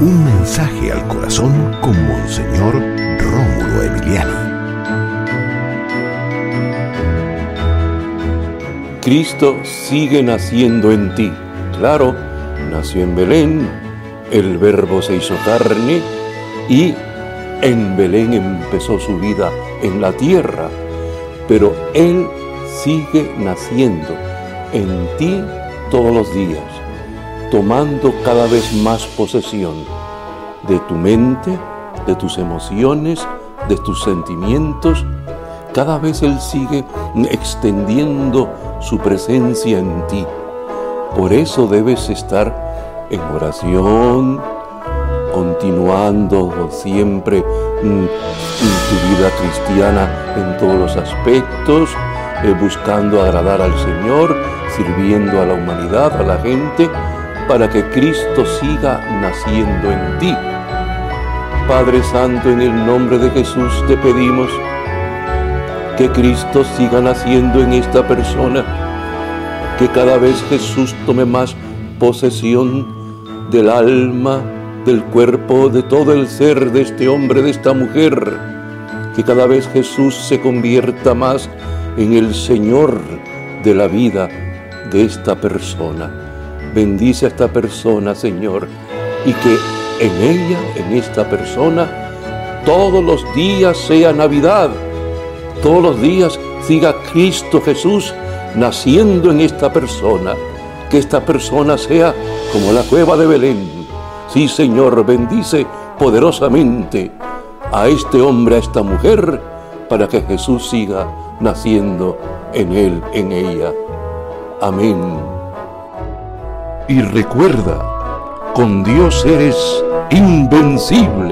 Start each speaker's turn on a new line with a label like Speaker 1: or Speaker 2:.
Speaker 1: Un mensaje al corazón con Monseñor Rómulo Emiliani.
Speaker 2: Cristo sigue naciendo en ti. Claro, nació en Belén, el verbo se hizo carne y en Belén empezó su vida en la tierra, pero Él sigue naciendo en ti todos los días, tomando cada vez más posesión de tu mente, de tus emociones, de tus sentimientos. Cada vez Él sigue extendiendo su presencia en ti. Por eso debes estar en oración, continuando siempre en tu vida cristiana en todos los aspectos, eh, buscando agradar al Señor, sirviendo a la humanidad, a la gente, para que Cristo siga naciendo en ti. Padre Santo, en el nombre de Jesús te pedimos que Cristo siga naciendo en esta persona, que cada vez Jesús tome más posesión del alma, del cuerpo, de todo el ser de este hombre, de esta mujer, que cada vez Jesús se convierta más en el Señor de la vida de esta persona. Bendice a esta persona, Señor, y que en ella, en esta persona, todos los días sea Navidad, todos los días siga Cristo Jesús naciendo en esta persona, que esta persona sea como la cueva de Belén. Sí, Señor, bendice poderosamente a este hombre, a esta mujer, para que Jesús siga naciendo en él, en ella. Amén.
Speaker 1: Y recuerda, con Dios eres invencible.